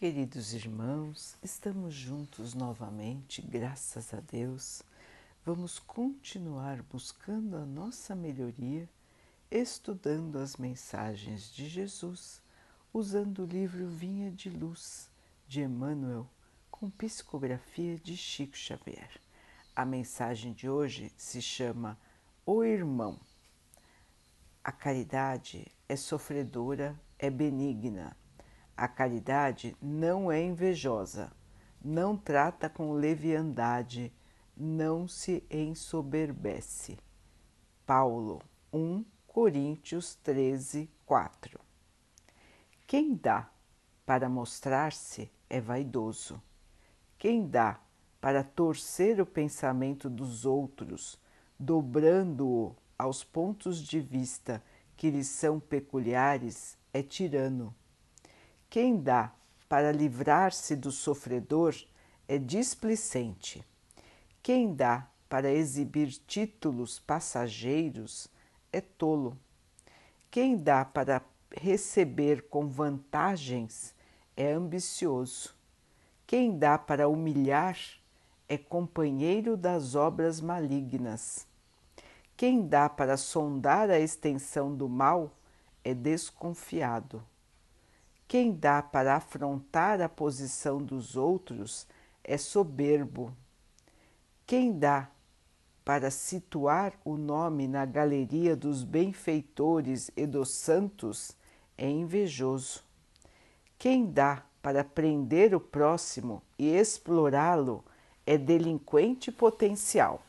Queridos irmãos, estamos juntos novamente, graças a Deus. Vamos continuar buscando a nossa melhoria, estudando as mensagens de Jesus, usando o livro Vinha de Luz de Emmanuel, com psicografia de Chico Xavier. A mensagem de hoje se chama O Irmão. A caridade é sofredora, é benigna a caridade não é invejosa, não trata com leviandade, não se ensoberbece. Paulo 1 Coríntios 13, 4 Quem dá para mostrar-se é vaidoso. Quem dá para torcer o pensamento dos outros, dobrando-o aos pontos de vista que lhes são peculiares, é tirano. Quem dá para livrar-se do sofredor é displicente. Quem dá para exibir títulos passageiros é tolo. Quem dá para receber com vantagens é ambicioso. Quem dá para humilhar é companheiro das obras malignas. Quem dá para sondar a extensão do mal é desconfiado. Quem dá para afrontar a posição dos outros é soberbo. Quem dá para situar o nome na galeria dos benfeitores e dos santos é invejoso. Quem dá para prender o próximo e explorá-lo é delinquente potencial.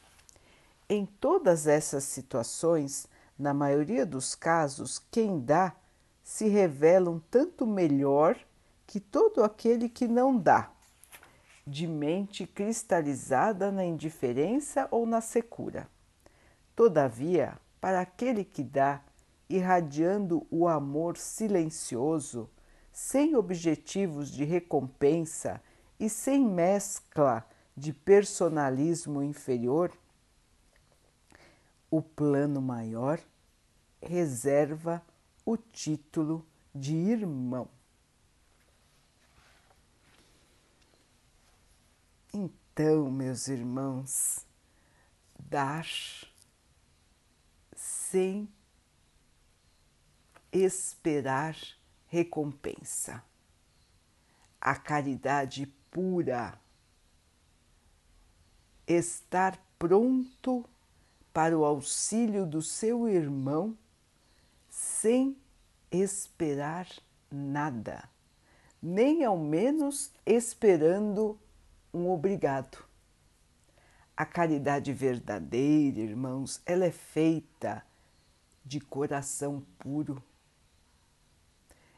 Em todas essas situações, na maioria dos casos, quem dá se revelam tanto melhor que todo aquele que não dá, de mente cristalizada na indiferença ou na secura. Todavia, para aquele que dá, irradiando o amor silencioso, sem objetivos de recompensa e sem mescla de personalismo inferior, o plano maior reserva o título de irmão. Então, meus irmãos, dar sem esperar recompensa. A caridade pura, estar pronto para o auxílio do seu irmão sem esperar nada, nem ao menos esperando um obrigado. A caridade verdadeira, irmãos, ela é feita de coração puro.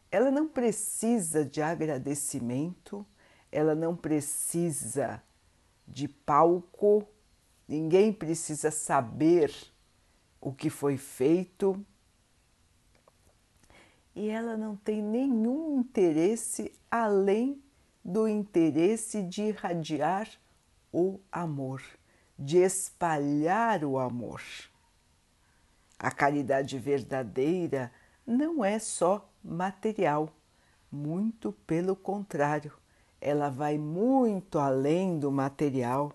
Ela não precisa de agradecimento, ela não precisa de palco, ninguém precisa saber o que foi feito e ela não tem nenhum interesse além do interesse de irradiar o amor, de espalhar o amor. A caridade verdadeira não é só material, muito pelo contrário, ela vai muito além do material.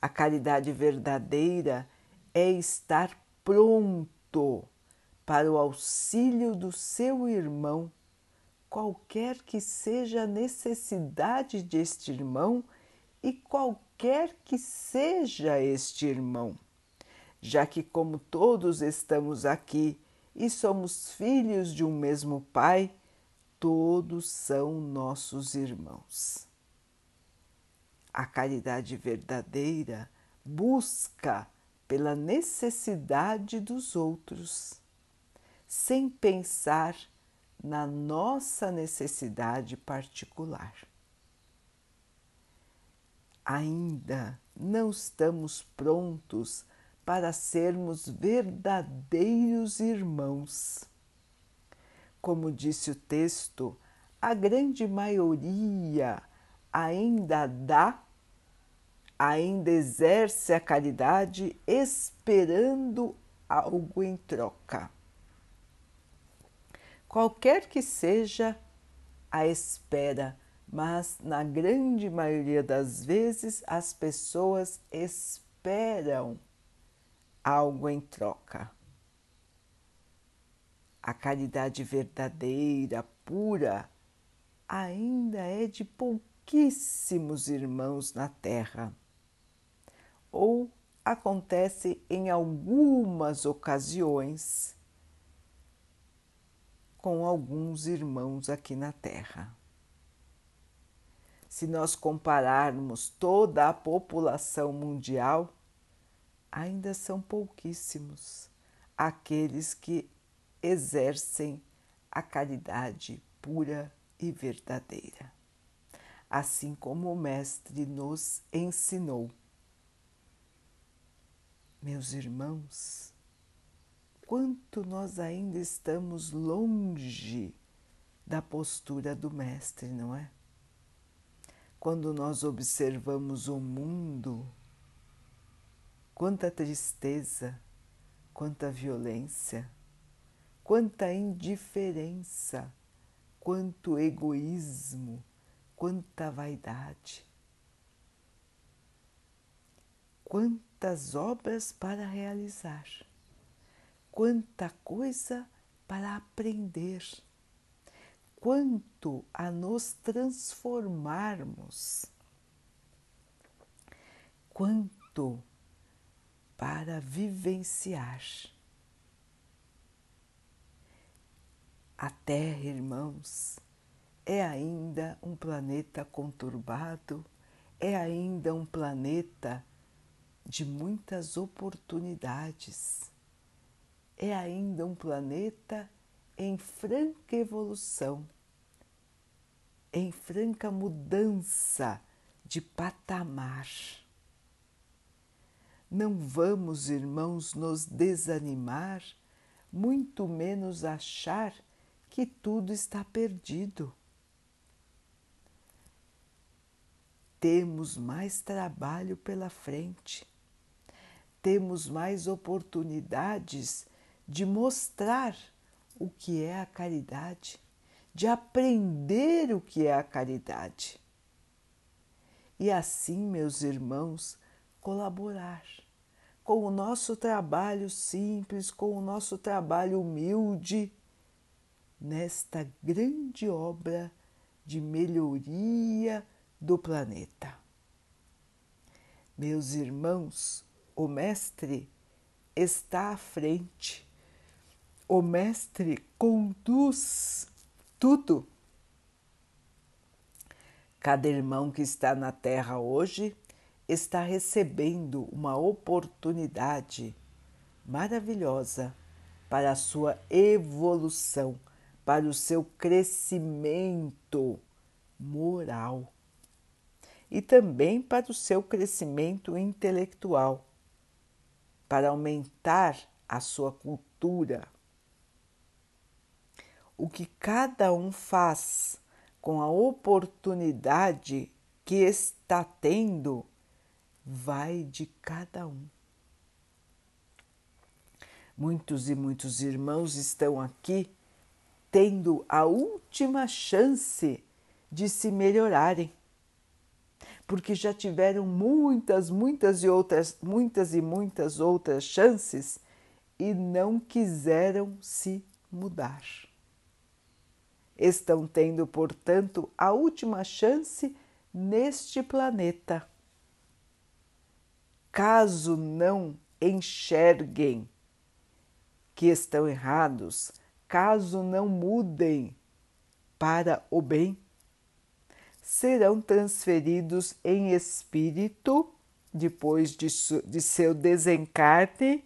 A caridade verdadeira é estar pronto para o auxílio do seu irmão, qualquer que seja a necessidade deste irmão e qualquer que seja este irmão, já que, como todos estamos aqui e somos filhos de um mesmo Pai, todos são nossos irmãos. A caridade verdadeira busca pela necessidade dos outros sem pensar na nossa necessidade particular. Ainda não estamos prontos para sermos verdadeiros irmãos. Como disse o texto, a grande maioria ainda dá, ainda exerce a caridade esperando algo em troca qualquer que seja a espera mas na grande maioria das vezes as pessoas esperam algo em troca. A caridade verdadeira, pura, ainda é de pouquíssimos irmãos na Terra. Ou acontece em algumas ocasiões com alguns irmãos aqui na Terra. Se nós compararmos toda a população mundial, ainda são pouquíssimos aqueles que exercem a caridade pura e verdadeira, assim como o Mestre nos ensinou. Meus irmãos, quanto nós ainda estamos longe da postura do Mestre, não é? Quando nós observamos o mundo, quanta tristeza, quanta violência, quanta indiferença, quanto egoísmo, quanta vaidade. Quantas obras para realizar, quanta coisa para aprender, quanto a nos transformarmos, quanto para vivenciar. A Terra, irmãos, é ainda um planeta conturbado, é ainda um planeta de muitas oportunidades, é ainda um planeta em franca evolução, em franca mudança de patamar. Não vamos, irmãos, nos desanimar, muito menos achar que tudo está perdido. Temos mais trabalho pela frente, temos mais oportunidades de mostrar o que é a caridade, de aprender o que é a caridade. E assim, meus irmãos, colaborar com o nosso trabalho simples, com o nosso trabalho humilde nesta grande obra de melhoria do planeta. Meus irmãos, o Mestre está à frente, o Mestre conduz tudo. Cada irmão que está na Terra hoje está recebendo uma oportunidade maravilhosa para a sua evolução para o seu crescimento moral e também para o seu crescimento intelectual, para aumentar a sua cultura. O que cada um faz com a oportunidade que está tendo vai de cada um. Muitos e muitos irmãos estão aqui tendo a última chance de se melhorarem. Porque já tiveram muitas, muitas e outras, muitas e muitas outras chances e não quiseram se mudar. Estão tendo, portanto, a última chance neste planeta. Caso não enxerguem que estão errados, caso não mudem para o bem, serão transferidos em espírito, depois de, de seu desencarne,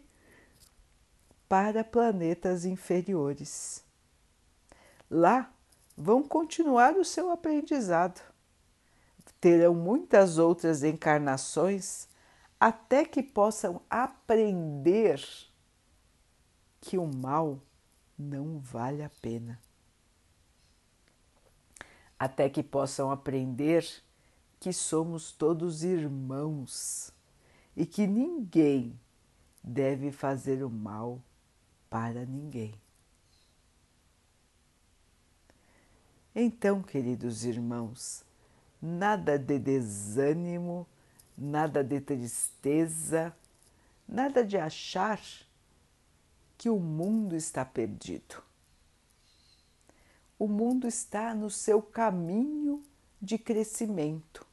para planetas inferiores. Lá vão continuar o seu aprendizado. Terão muitas outras encarnações até que possam aprender que o mal não vale a pena. Até que possam aprender que somos todos irmãos e que ninguém deve fazer o mal para ninguém. Então, queridos irmãos, nada de desânimo, nada de tristeza, nada de achar que o mundo está perdido. O mundo está no seu caminho de crescimento.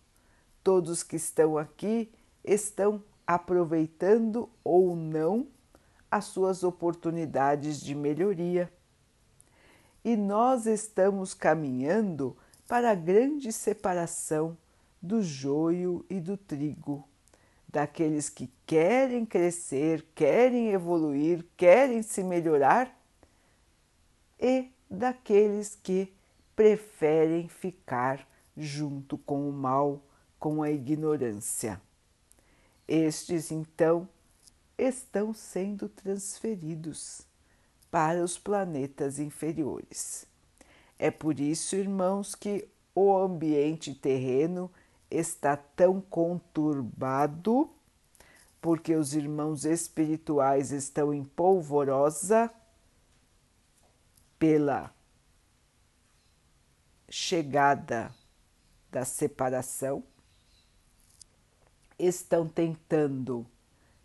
Todos que estão aqui estão aproveitando ou não as suas oportunidades de melhoria. E nós estamos caminhando para a grande separação do joio e do trigo, daqueles que querem crescer, querem evoluir, querem se melhorar e daqueles que preferem ficar junto com o mal, com a ignorância. Estes, então, estão sendo transferidos para os planetas inferiores. É por isso, irmãos, que o ambiente terreno está tão conturbado, porque os irmãos espirituais estão em polvorosa pela chegada da separação, estão tentando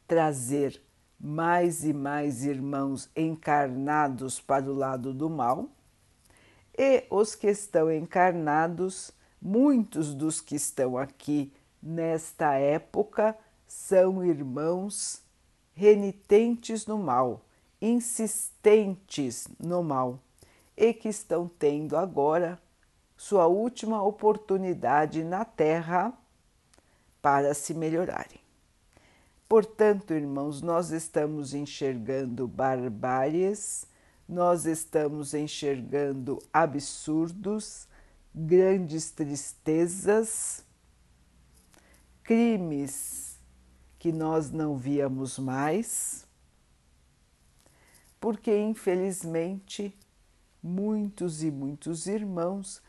trazer mais e mais irmãos encarnados para o lado do mal, e os que estão encarnados, muitos dos que estão aqui nesta época são irmãos renitentes no mal, insistentes no mal e que estão tendo agora sua última oportunidade na Terra para se melhorarem. Portanto, irmãos, nós estamos enxergando barbáries, nós estamos enxergando absurdos, grandes tristezas, crimes que nós não víamos mais, porque infelizmente muitos e muitos irmãos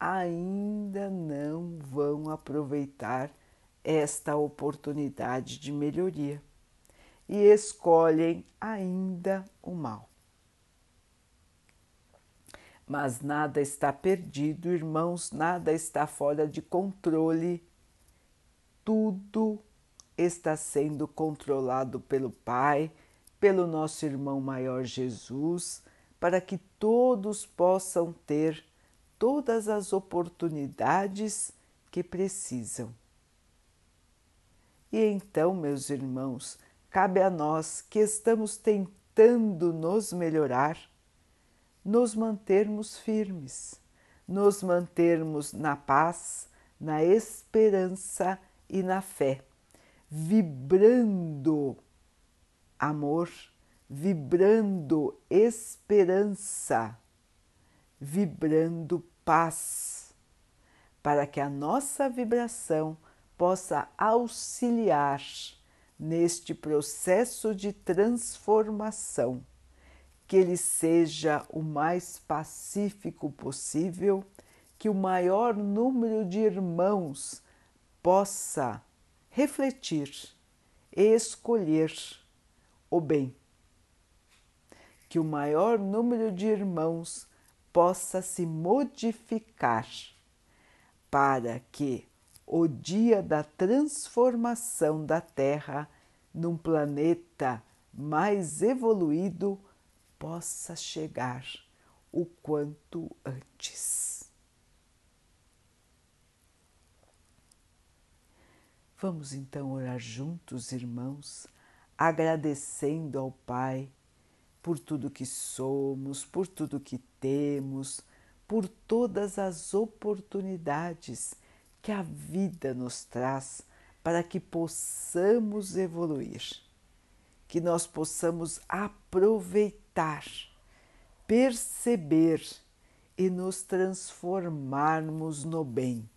ainda não vão aproveitar esta oportunidade de melhoria e escolhem ainda o mal. Mas nada está perdido, irmãos, nada está fora de controle. Tudo está sendo controlado pelo Pai, pelo nosso irmão maior Jesus, para que todos possam ter todas as oportunidades que precisam. E então, meus irmãos, cabe a nós que estamos tentando nos melhorar, nos mantermos firmes, nos mantermos na paz, na esperança e na fé, vibrando amor, vibrando esperança, vibrando paz, para que a nossa vibração possa auxiliar neste processo de transformação, que ele seja o mais pacífico possível, que o maior número de irmãos possa refletir e escolher o bem. Que o maior número de irmãos possa se modificar para que o dia da transformação da Terra num planeta mais evoluído possa chegar o quanto antes. Vamos então orar juntos, irmãos, agradecendo ao Pai por tudo que somos, por tudo que temos, por todas as oportunidades que a vida nos traz para que possamos evoluir, que nós possamos aproveitar, perceber e nos transformarmos no bem,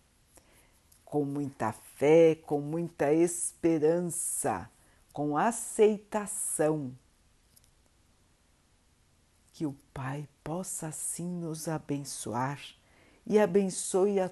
com muita fé, com muita esperança, com aceitação. Que o Pai possa assim nos abençoar e abençoe a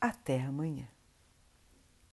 Até amanhã.